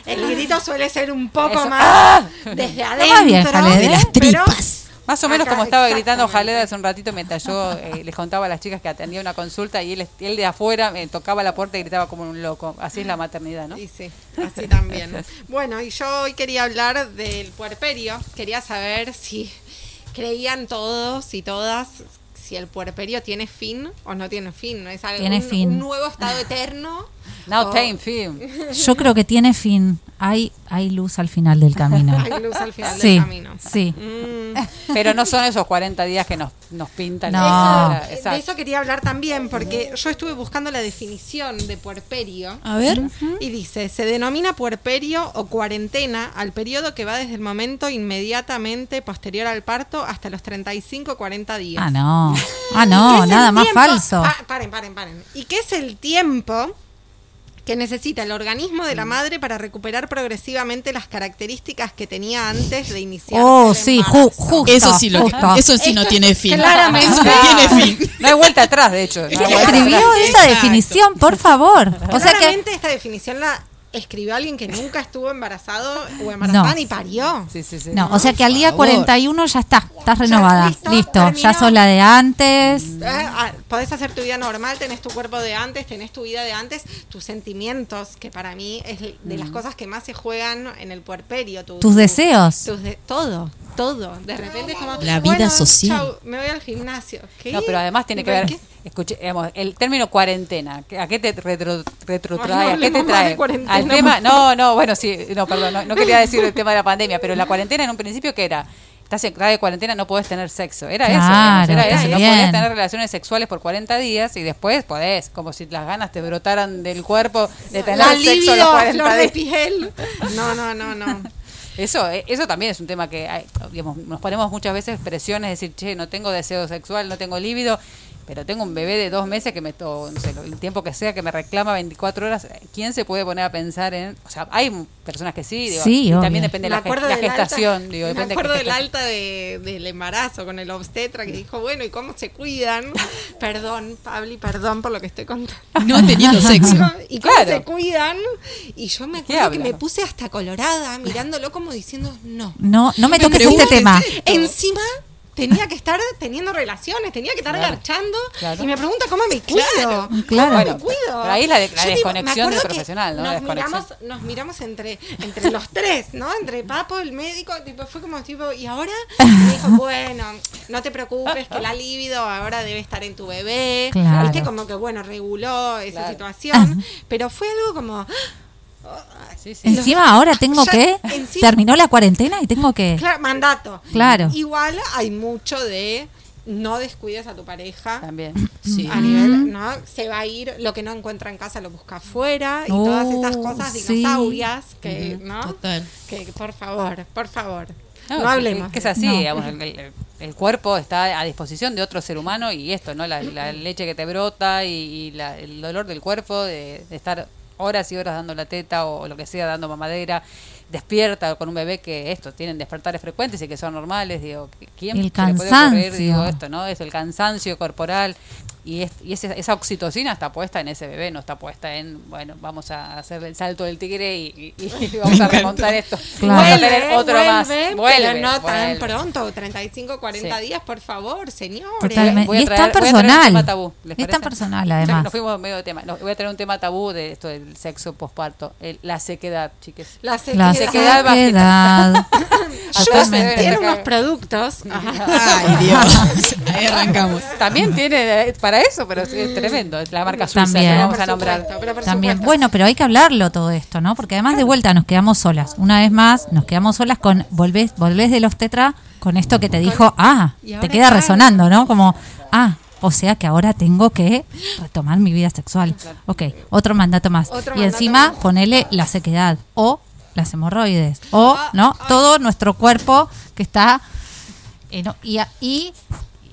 El grito suele ser un poco Eso. más desde adentro. más bien, Jaled, De las tripas. Más o menos Acá, como estaba gritando. Jaled hace un ratito mientras yo eh, les contaba a las chicas que atendía una consulta y él, él de afuera me tocaba la puerta y gritaba como un loco. Así es la maternidad, ¿no? Y sí, así también. (laughs) Bueno, y yo hoy quería hablar del puerperio. Quería saber si creían todos y todas si el puerperio tiene fin o no tiene fin. ¿No es algo, Tiene un, fin. un nuevo estado eterno? Now o- time film. Yo creo que tiene fin. Hay, hay luz al final del camino. (laughs) Hay luz al final Sí, del camino. sí. Mm. Pero no son esos 40 días que nos, nos pintan. No. la- Eso- Exacto. de eso quería hablar también, porque yo estuve buscando la definición de puerperio. A ver. Y dice, se denomina puerperio o cuarentena al periodo que va desde el momento inmediatamente posterior al parto hasta los 35-40 días. Ah, no. Ah, ¿Y qué no, nada más falso. Pa- paren, paren, paren. ¿Y qué es el tiempo que necesita el organismo de Mm. la madre para recuperar progresivamente las características que tenía antes de iniciar Oh, el sí, ju- justo. Eso sí, lo justo. eso sí no tiene fin. claramente- Eso no tiene (laughs) fin. No hay vuelta atrás, de hecho. no ¿Quién escribió esa Exacto. definición, por favor? O sea que Claramente esta definición la escribió alguien que nunca estuvo embarazado o embarazada No. ni parió. Sí, sí, sí. no, o sea que al día favor. 41 ya está, estás renovada. listo, Listo, terminó. ya sos la de antes. Eh, ah, Podés hacer tu vida normal, tenés tu cuerpo de antes, tenés tu vida de antes, tus sentimientos, que para mí es de Mm. las cosas que más se juegan en el puerperio. tu- Tus tu- deseos. tus de- todo, todo. De repente es como. La vida bueno, social. chau, me voy al gimnasio. ¿Qué? No, pero además tiene que ¿Pero ver, qué? Escuche, digamos, el término cuarentena, ¿qué- ¿a qué te retro, retrotrae? No ¿A qué te trae? Al tema, no, no, bueno, sí, no, perdón, no, no quería decir el tema de la pandemia, pero la cuarentena en un principio, ¿qué era? Estás en de cuarentena, no podés tener sexo. Era eso, Claro, digamos, era eso. No podías tener relaciones sexuales por 40 días y después podés, como si las ganas te brotaran del cuerpo de tener La sexo libido los a 40 flor de días. piel. No, no, no, no. Eso, eh, eso también es un tema que hay, digamos, nos ponemos muchas veces presiones, decir, che, no tengo deseo sexual, no tengo líbido, pero tengo un bebé de dos meses que me, to- no sé, lo- el tiempo que sea, que me reclama 24 horas. ¿Quién se puede poner a pensar en...? O sea, hay personas que sí, digo, Sí, y obvio. también depende de la, la gestación. alta, digo, me de acuerdo del alta de- del embarazo con el obstetra que dijo, bueno, ¿y cómo se cuidan? (laughs) Perdón, Pabli, perdón por lo que estoy contando. No teniendo (laughs) sexo. ¿Y cómo Claro. se cuidan? Y yo me ¿Qué acuerdo que me puse hasta colorada mirándolo como diciendo, no. No, no me toques este tema. Encima tenía que estar teniendo relaciones, tenía que estar Claro. garchando Claro. y me pregunta cómo me cuido. Claro. ¿Cómo Bueno, me cuido? pero ahí la de- la digo, desconexión acuerdo del profesional, ¿no? Nos miramos, nos miramos entre, entre los tres, ¿no? Entre Papo, el médico, tipo, fue como tipo, ¿y ahora? Y me dijo, (laughs) bueno, no te preocupes, que la libido ahora debe estar en tu bebé. Claro. Viste, como que bueno, reguló esa situación. (laughs) Pero fue algo como. Sí, sí. Encima ahora tengo Ya, que encima- terminó la cuarentena y tengo que Claro, mandato. Claro. Igual hay mucho de no descuides a tu pareja. También. (clears throat) Sí. A nivel, ¿no? Se va a ir, lo que no encuentra en casa lo busca afuera y Oh, todas estas cosas sí. dinosaurias que, ¿no? Total. Que por favor, por favor. No, No, hablemos. Que, es así, No. digamos, el, el- el cuerpo está a disposición de otro ser humano y esto, ¿no? La, la (clears throat) leche que te brota y, y la- el dolor del cuerpo de, de estar horas y horas dando la teta o, lo que sea, dando mamadera, despierta con un bebé que esto, tienen despertares frecuentes y que son normales, digo, ¿quién El se le puede ocurrir, digo, esto, ¿no? Es el cansancio corporal y, es, y ese- esa oxitocina está puesta en ese bebé, no está puesta en, bueno, vamos a hacer el salto del tigre y, y- y (laughs) vamos a remontar esto. Claro. Vamos a tener otro más. vuelve, pero no vuelve. tan pronto, 35, 40 Sí. días, por favor, señores. Totalmente. Voy a Y es traer- tan voy a traer un personal. tema tabú, ¿les Es tan personal, Ya además. Nos fuimos medio de tema. No, voy a traer un tema tabú de esto del sexo posparto. la sequedad, chiques. La La sequedad. sequedad sequedad. (laughs) Yo. Tiene unos productos. Ajá. Ay, Dios. (laughs) Ahí arrancamos. También tiene eh, para eso, pero es, es tremendo. Es la marca suiza También. que vamos a nombrar. supuesto, pero por También, supuesto. bueno, pero hay que hablarlo todo esto, ¿no? Porque además de vuelta nos quedamos solas. Una vez más, nos quedamos solas con volvés, volvés del obstetra con esto que te dijo, ah, te queda resonando, ¿no? Como, ah, o sea que ahora tengo que retomar mi vida sexual. Ok, otro mandato más. Otro y mandato encima más. ponele la sequedad o las hemorroides o, Ah, ¿no? ay. Todo nuestro cuerpo que está... en- y, y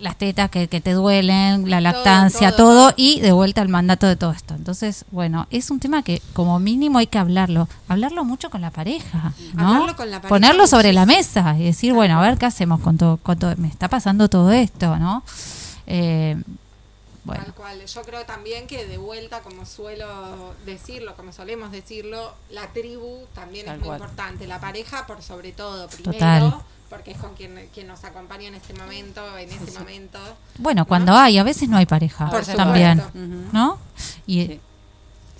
las tetas que, que te duelen, la lactancia, todo, todo, todo. y de vuelta al mandato de todo esto. Entonces, bueno, es un tema que como mínimo hay que hablarlo, hablarlo mucho con la pareja, ¿no? Hablarlo con la pareja Ponerlo sobre la mesa y decir, bueno, a ver qué hacemos con todo, con todo- me está pasando todo esto, ¿no? Eh, bueno, Tal cual. Yo creo también que de vuelta, como suelo decirlo, como solemos decirlo, la tribu también Tal es muy cual. importante. La pareja, por sobre todo, primero, Total. Porque es con quien, quien nos acompaña en este momento, en ese momento. bueno, cuando hay, a veces no hay pareja Por también. ¿no? Y Sí.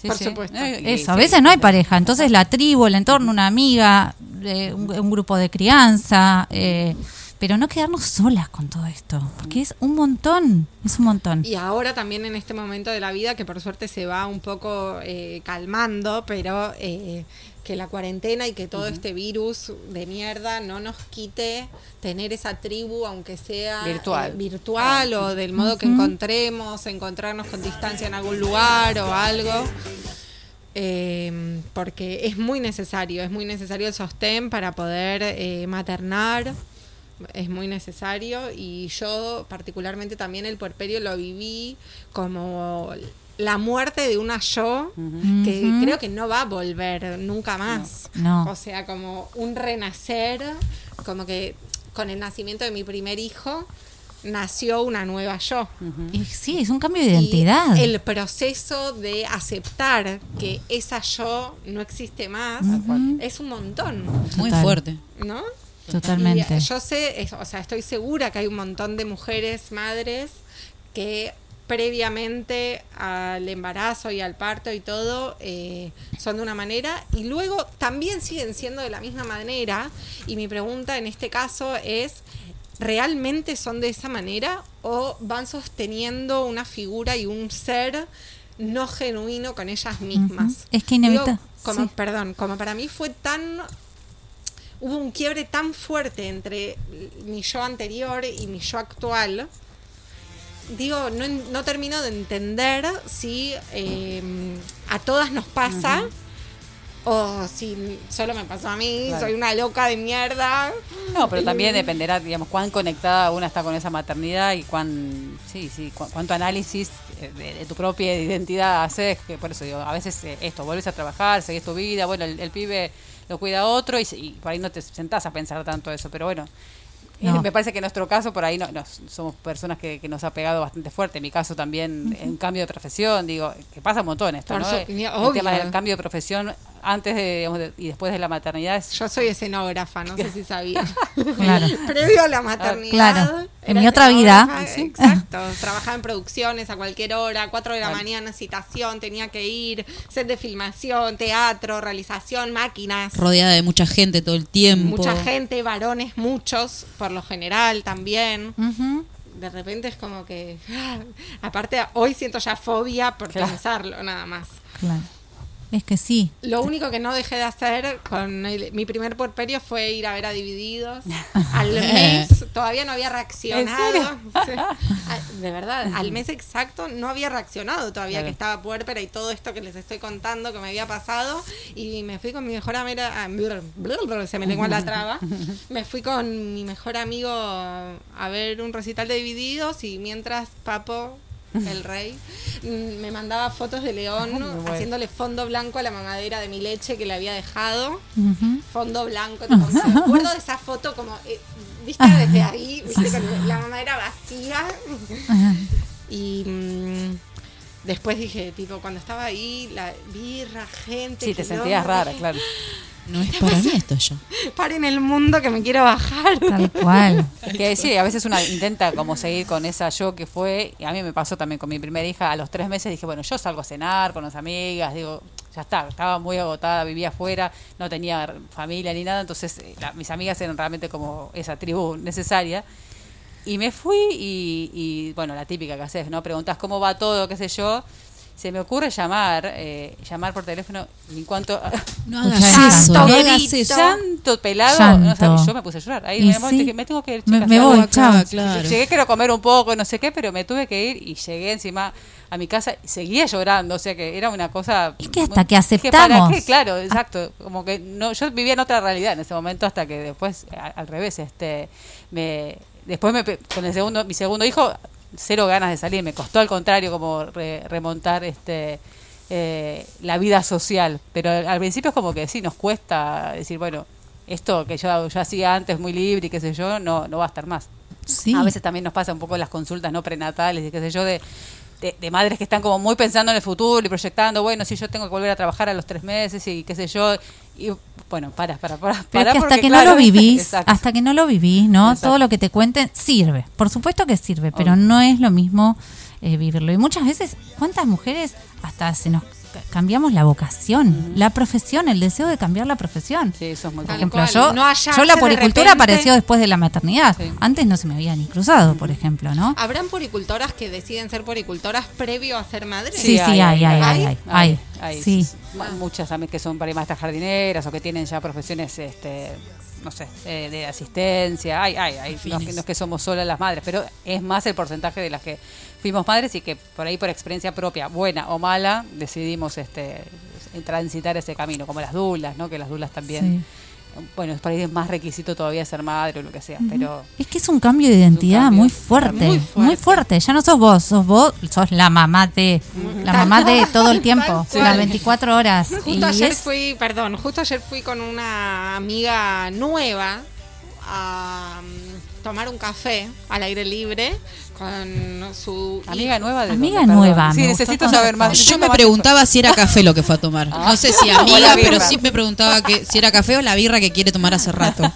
Sí, Por sí. supuesto. Eh, Eso, a veces no hay pareja, entonces la tribu, el entorno, una amiga, eh, un, un grupo de crianza, eh, pero no quedarnos solas con todo esto, porque es un montón, es un montón. Y ahora también en este momento de la vida, que por suerte se va un poco eh, calmando, pero eh, que la cuarentena y que todo este virus de mierda no nos quite tener esa tribu, aunque sea Virtual. eh, virtual o del modo que encontremos, encontrarnos con distancia en algún lugar o algo. Eh, porque es muy necesario, es muy necesario el sostén para poder eh, maternar, es muy necesario y yo particularmente también el puerperio lo viví como la muerte de una yo que creo que no va a volver nunca más. No. O sea, como un renacer, como que con el nacimiento de mi primer hijo nació una nueva yo. Y sí, es un cambio de identidad. Y el proceso de aceptar que esa yo no existe más es un montón, Muy Total. fuerte. ¿no? Totalmente. Y yo sé, es- o sea, estoy segura que hay un montón de mujeres, madres, que previamente al embarazo y al parto y todo eh, son de una manera y luego también siguen siendo de la misma manera y mi pregunta en este caso es ¿realmente son de esa manera o van sosteniendo una figura y un ser no genuino con ellas mismas? Es que inevita- Digo, como, sí. Perdón, como para mí fue tan hubo un quiebre tan fuerte entre mi yo anterior y mi yo actual. Digo, no, no termino de entender si eh, a todas nos pasa o si solo me pasó a mí, Claro. soy una loca de mierda. No, pero también dependerá, digamos, cuán conectada una está con esa maternidad y cuán, sí, sí, cu- cuánto análisis eh, de, de tu propia identidad haces, que por eso digo, a veces eh, esto, vuelves a trabajar, seguís tu vida, bueno, el, el pibe lo cuida otro y, y por ahí no te sentás a pensar tanto eso, pero bueno. (laughs) No. Me parece que en nuestro caso, por ahí no, no, somos personas que, que nos ha pegado bastante fuerte. En mi caso también, en cambio de profesión, digo, que pasa un montón esto, Por ¿no? el obvio. tema del cambio de profesión antes de, digamos, de- y después de la maternidad es Yo soy escenógrafa, no sé (laughs) si sabía. Claro. Previo a la maternidad. Claro. En mi otra vida. escenógrafa, Exacto. Trabajaba en producciones a cualquier hora, 4 de la mañana, citación, tenía que ir, set de filmación, teatro, realización, máquinas. Rodeada de mucha gente todo el tiempo. Mucha gente, varones, muchos, por lo general también. De repente es como que. Aparte, hoy siento ya fobia por Claro. pensarlo, nada más. Claro. Es que sí. Lo único que no dejé de hacer con el- mi primer puerperio fue ir a ver a Divididos. (laughs) Al mes todavía no había reaccionado. (laughs) Ah, De verdad, al mes exacto no había reaccionado todavía Claro. que estaba puérpera y todo esto que les estoy contando que me había pasado. Y me fui con mi mejor amiga. ah, Se me lengua la (laughs) traba. Me fui con mi mejor amigo a ver un recital de Divididos y mientras Papo. (laughs) El rey mm, me mandaba fotos de León haciéndole fondo blanco a la mamadera de mi leche que le había dejado. Fondo blanco, tipo, me (laughs) acuerdo de esa foto como, eh, viste desde ahí, viste con la mamadera vacía. (laughs) Y mm, después dije, tipo, cuando estaba ahí, la birra, gente. Sí, te sentías rara, claro. No es para mí esto yo. Paren el mundo que me quiero bajar. Tal cual. Es que sí, a veces una intenta como seguir con esa yo que fue, y a mí me pasó también con mi primera hija, a los tres meses dije, bueno, yo salgo a cenar con las amigas, digo, ya está, estaba muy agotada, vivía afuera, no tenía familia ni nada, entonces eh, la- mis amigas eran realmente como esa tribu necesaria. Y me fui y, y, bueno, la típica que haces, ¿no? Preguntas cómo va todo, qué sé yo. Se me ocurre llamar, eh, llamar por teléfono, en cuanto... No hagas eso, no hagas eso. Llanto pelado, Llanto. no sabes, yo me puse a llorar. Ahí me, sí. dije, me tengo que ir, Me- chicas, me ya voy, chao. claro. Llegué, quiero comer un poco, no sé qué, pero me tuve que ir y llegué encima a mi casa y seguía llorando, o sea que era una cosa... Es que hasta que Dije, ¿para aceptamos. qué? Claro, exacto, como que no yo vivía en otra realidad en ese momento hasta que después, a- al revés, este me después me, pe- con el segundo mi segundo hijo, cero ganas de salir, me costó al contrario como re- remontar este eh, la vida social, pero al, principio es como que sí, nos cuesta decir, bueno, esto que yo, yo hacía antes muy libre y qué sé yo, no, no va a estar más. Sí. A veces también nos pasa un poco las consultas no prenatales y qué sé yo de, de, de madres que están como muy pensando en el futuro y proyectando, bueno, si yo tengo que volver a trabajar a los tres meses y qué sé yo. Y bueno, para, para, para. Pero para es que hasta porque, que claro, no lo (laughs) vivís, hasta que no lo vivís, ¿no? Exacto. Todo lo que te cuenten sirve. Por supuesto que sirve, pero no es lo mismo eh, vivirlo. Y muchas veces, ¿cuántas mujeres hasta se nos cambiamos la vocación, la profesión, el deseo de cambiar la profesión? Sí, eso es muy Por ejemplo, cual, yo, no yo la de poricultura repente- apareció después de la maternidad. Sí. Antes no se me había ni cruzado, por ejemplo, ¿no? ¿Habrán poricultoras que deciden ser poricultoras previo a ser madres? Sí, sí, hay, hay, hay, hay, hay. hay, Sí. mu- Muchas también que son para maestras jardineras o que tienen ya profesiones, este, no sé, eh, de asistencia. Hay, hay, hay. No, es que- no es que somos solas las madres, pero es más el porcentaje de las que fuimos madres y que por ahí por experiencia propia, buena o mala, decidimos este transitar ese camino, como las dulas, ¿no? Que las dulas también, bueno, por ahí es más requisito todavía ser madre o lo que sea, pero Es que es un cambio de identidad cambio muy fuerte, muy muy fuerte. Ya no sos vos, sos vos, sos la mamá de, la mamá de todo el tiempo, (laughs) las cual. 24 horas. Justo Y ayer es- fui, perdón, justo ayer fui con una amiga nueva a mm, tomar un café al aire libre con su amiga nueva de Amiga dónde? Nueva, Sí, necesito saber más. Yo me preguntaba si era café lo que fue a tomar. No sé si (laughs) amiga, pero sí me preguntaba que si era café o la birra que quiere tomar hace rato.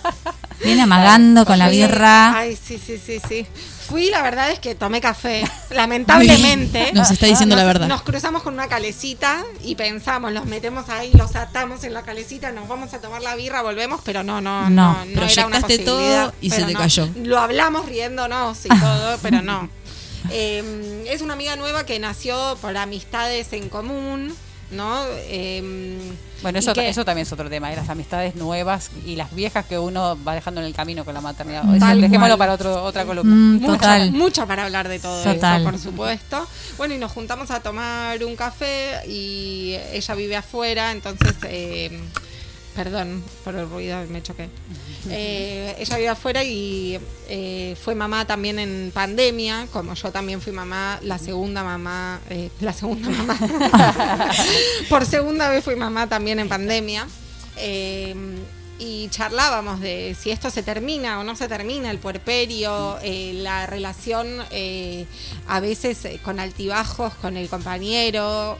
viene amagando con la birra. Ay, sí, sí, sí, sí. Fui, la verdad es que tomé café. (laughs) Lamentablemente. (laughs) Nos está diciendo nos- la verdad. Nos cruzamos con una calecita y pensamos, los metemos ahí, los atamos en la calecita, nos vamos a tomar la birra, volvemos, pero no, no, No. no, no, era una Proyectaste todo posibilidad, y se te no. cayó. Lo hablamos riéndonos y todo, (laughs) pero no. Eh, es una amiga nueva que nació por amistades en común, ¿no? Eh, Bueno, eso, que- eso también es otro tema, ¿eh? las amistades nuevas y las viejas que uno va dejando en el camino con la maternidad. Dejémoslo para otro, otra columna. Mm, Mucho, para hablar de todo Total. eso, por supuesto. Bueno, y nos juntamos a tomar un café y ella vive afuera, entonces, eh, perdón por el ruido, me choqué. Eh, ella vive afuera y eh, fue mamá también en pandemia, como yo también fui mamá, la segunda mamá, eh, la segunda mamá. (laughs) por segunda vez fui mamá también en pandemia. Eh, y charlábamos de si esto se termina o no se termina, el puerperio, la relación a veces con altibajos con el compañero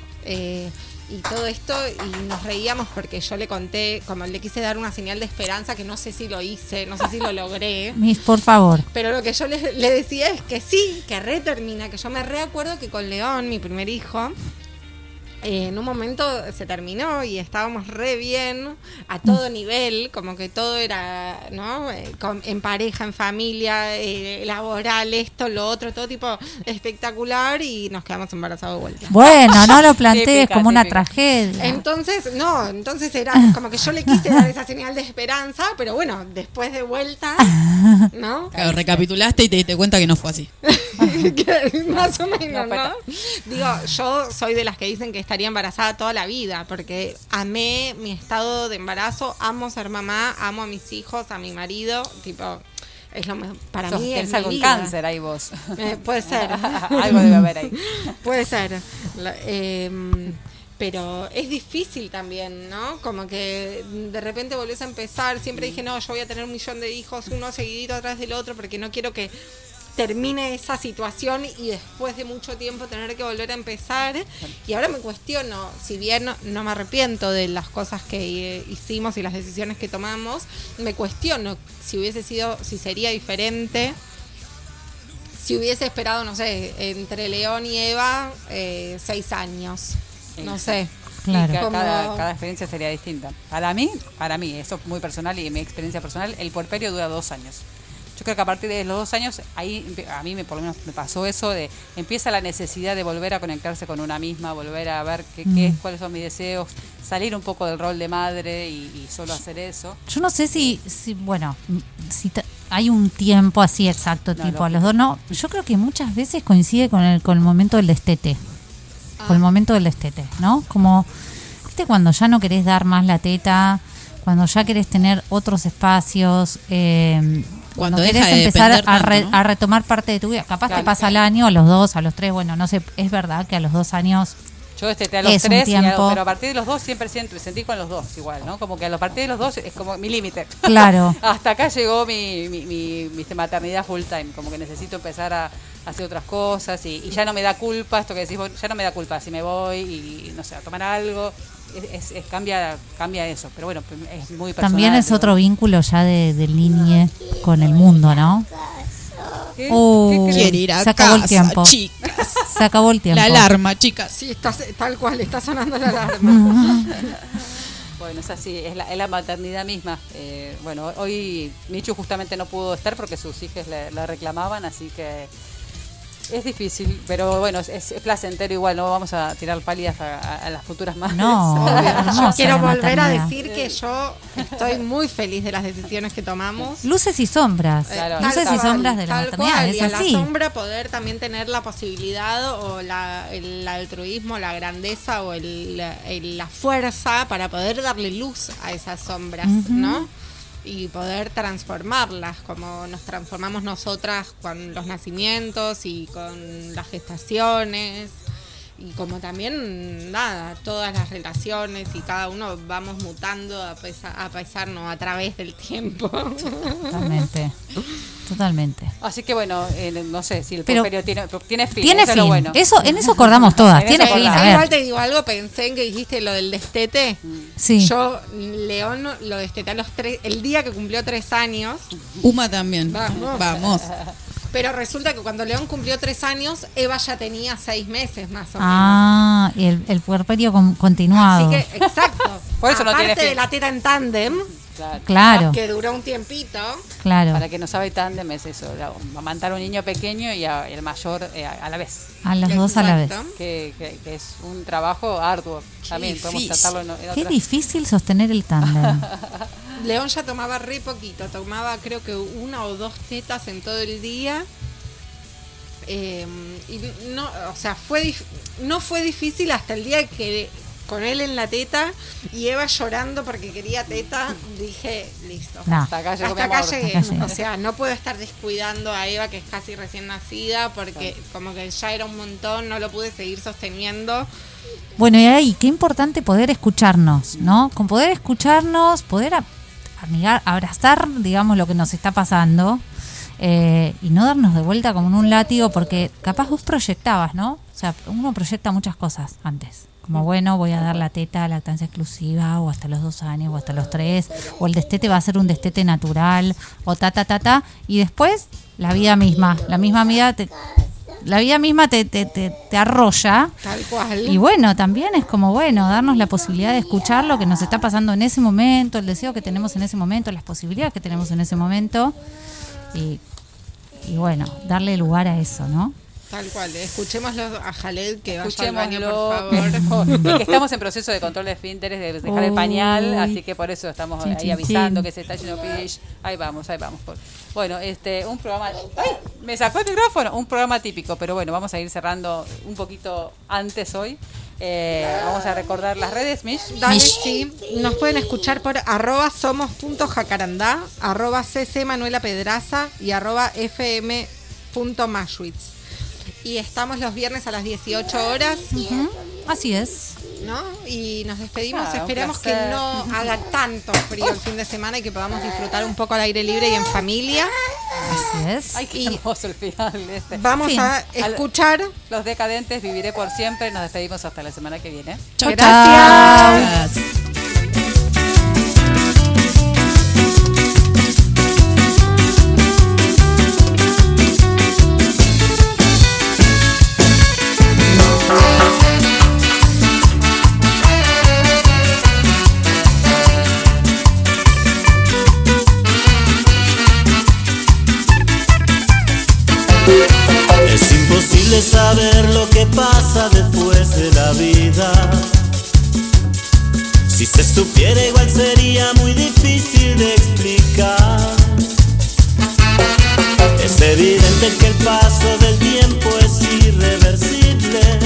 y todo esto y nos reíamos porque yo le conté, como le quise dar una señal de esperanza que no sé si lo hice, no sé si lo logré. (laughs) Mis, por favor. Pero lo que yo le, le decía es que sí, que re termina, que yo me reacuerdo que con León, mi primer hijo, eh, en un momento se terminó y estábamos re bien a todo nivel, como que todo era, ¿no? Eh, con- en pareja, en familia, eh, laboral, esto, lo otro, todo tipo espectacular y nos quedamos embarazados de vuelta. Bueno, no lo (laughs) plantees como una típica. tragedia. Entonces, no, entonces era como que yo le quise dar esa señal de esperanza, pero bueno, después de vuelta, (laughs) ¿no? Claro, recapitulaste y te diste cuenta que no fue así. (laughs) Que Más o menos, No. Digo, yo soy de las que dicen que estaría embarazada toda la vida, porque amé mi estado de embarazo, amo ser mamá, amo a mis hijos, a mi marido, tipo, es lo mejor. Para Sos- mí es mi vida. cáncer ahí vos. Eh, puede ser. (laughs) Algo debe haber ahí. (laughs) Puede ser. Em, pero es difícil también, ¿no? Como que de repente volvés a empezar. Siempre dije, no, yo voy a tener un millón de hijos, uno seguidito atrás del otro, porque no quiero que termine esa situación y después de mucho tiempo tener que volver a empezar. Y ahora me cuestiono, si bien no, no me arrepiento de las cosas que eh, hicimos y las decisiones que tomamos, me cuestiono si hubiese sido, si sería diferente si hubiese esperado, no sé, entre León y Eva, eh, seis años. No sé. Claro. Cada, cada experiencia sería distinta. Para mí, para mí, eso es muy personal y mi experiencia personal, el puerperio dura dos años. Yo creo que a partir de los dos años, ahí a mí me, por lo menos me pasó eso de empieza la necesidad de volver a conectarse con una misma, volver a ver qué, qué es, cuáles son mis deseos, salir un poco del rol de madre y, y solo hacer eso. Yo no sé si, si bueno, si hay un tiempo así exacto, No, tipo no. a los dos, no. Yo creo que muchas veces coincide con el, con el momento del destete. Con el momento del destete, ¿no? Como, ¿viste cuando ya no querés dar más la teta? Cuando ya querés tener otros espacios. eh, Cuando querés deja de empezar a, tanto, re- ¿no? a retomar parte de tu vida. Capaz Claro. te pasa al año, a los dos, a los tres, bueno, no sé, es verdad que a los dos años Yo este, a los Es tres, tiempo. pero a partir de los dos siempre siento, sentí con los dos igual, ¿no? Como que a partir de los dos es como mi límite. Claro. (laughs) Hasta acá llegó mi, mi, mi- mi maternidad full time, como que necesito empezar a hacer otras cosas y, y ya no me da culpa, esto que decís, ya no me da culpa si me voy y no sé, a tomar algo, es, cambia, cambia eso, pero bueno, es muy personal. también es otro vínculo ya de, niñe con el mundo, ¿no? ¿Qué? Oh. Quiere ir a Se acabó el casa, tiempo. chicas. Se acabó el tiempo. La alarma, chicas. Sí, está, tal cual, está sonando la alarma. (laughs) Bueno, es así, es la, es la maternidad misma. Eh, bueno, hoy Michu justamente no pudo estar porque sus hijas le, le reclamaban, así que es difícil, pero bueno, es, es placentero igual, no vamos a tirar pálidas a, a- a las futuras madres. No, (laughs) hermosa Quiero la volver a decir que yo estoy muy feliz de las decisiones que tomamos. Luces y sombras. Claro. Luces Tal y sombras de la maternidad. cual, Es y a la así. sombra poder también tener la posibilidad o la, el altruismo, la grandeza o el- el- la fuerza para poder darle luz a esas sombras, ¿no? Y poder transformarlas, como nos transformamos nosotras con los nacimientos y con las gestaciones. Y como también, nada, todas las relaciones y cada uno vamos mutando a pesar, a pesar, no, a través del tiempo. Totalmente. Totalmente. Así que bueno, eh, no sé si el Pero- puerperio tiene, tiene fin. Tiene eso es lo bueno. Eso, en eso acordamos todas. En Tiene eso fin. A. Igual ver. te digo algo, pensé en que dijiste lo del destete. Sí. Yo, León, lo desteté a los tres, el día que cumplió tres años. Uma también. Vamos. Vamos. Pero resulta que cuando León cumplió tres años, Eva ya tenía seis meses más o menos. Ah, y el, el puerperio con- continuado. Así que, exacto. (laughs) Por eso no Aparte tiene fin. de la teta en tándem, Claro. Claro, que duró un tiempito. claro. Para que no sabe tándem es eso, amamantar a un niño pequeño y a- el mayor eh, a, a la vez. A los dos a la vez. Que, que- que es un trabajo arduo. También podemos difícil. tratarlo en, en Qué difícil sostener el tándem. (laughs) León ya tomaba re poquito, tomaba creo que una o dos tetas en todo el día. Eh, y no, o sea, fue dif- no fue difícil hasta el día que con él en la teta y Eva llorando porque quería teta, dije, listo. No. Hasta acá llegó Hasta acá llegué. Hasta acá llegué. O sea, no puedo estar descuidando a Eva, que es casi recién nacida, porque como que ya era un montón, no lo pude seguir sosteniendo. Bueno, y ahí, qué importante poder escucharnos, ¿no? Con poder escucharnos, poder amigar, abrazar, digamos, lo que nos está pasando eh, y no darnos de vuelta como en un látigo, porque capaz vos proyectabas, ¿no? O sea, uno proyecta muchas cosas antes. Como, bueno, voy a dar la teta, lactancia exclusiva, o hasta los dos años, o hasta los tres, o el destete va a ser un destete natural, o ta, ta, ta, ta, y después la vida misma, la misma vida te, la vida misma te, te, te, te arrolla. Tal cual. Y bueno, también es como, bueno, darnos la posibilidad de escuchar lo que nos está pasando en ese momento, el deseo que tenemos en ese momento, las posibilidades que tenemos en ese momento. Y, y bueno, darle lugar a eso, ¿no? Tal cual. Escuchémoslo a Jaled que vaya al baño, por favor. (laughs) Y que estamos en proceso de control de esfínteres, de dejar el pañal, así que por eso estamos Chin, ahí chin, avisando chin. que se está yendo pish. Ahí vamos, ahí vamos. Por- Bueno, este, un programa. ¡Ay! Me sacó el micrófono. Un programa típico, pero bueno, vamos a ir cerrando un poquito antes hoy. Eh, vamos a recordar las redes, Mish. Dale, Mish. sí. Nos pueden escuchar por arroba somos.jacarandá, arroba cc Manuela Pedraza y arroba fm.mashwitz. Y estamos los viernes a las 18 horas, Así es. ¿no? Y nos despedimos. Ah, un Esperemos que no haga tanto frío el fin de semana y que podamos disfrutar un poco al aire libre y en familia. Así es. Ay, qué Y- hermoso el final de este. Vamos Sí. a escuchar. Los decadentes, viviré por siempre. Nos despedimos hasta la semana que viene. Chau, Gracias. chau. Pasa después de la vida. Si se supiera igual sería muy difícil de explicar. Es evidente que el paso del tiempo es irreversible.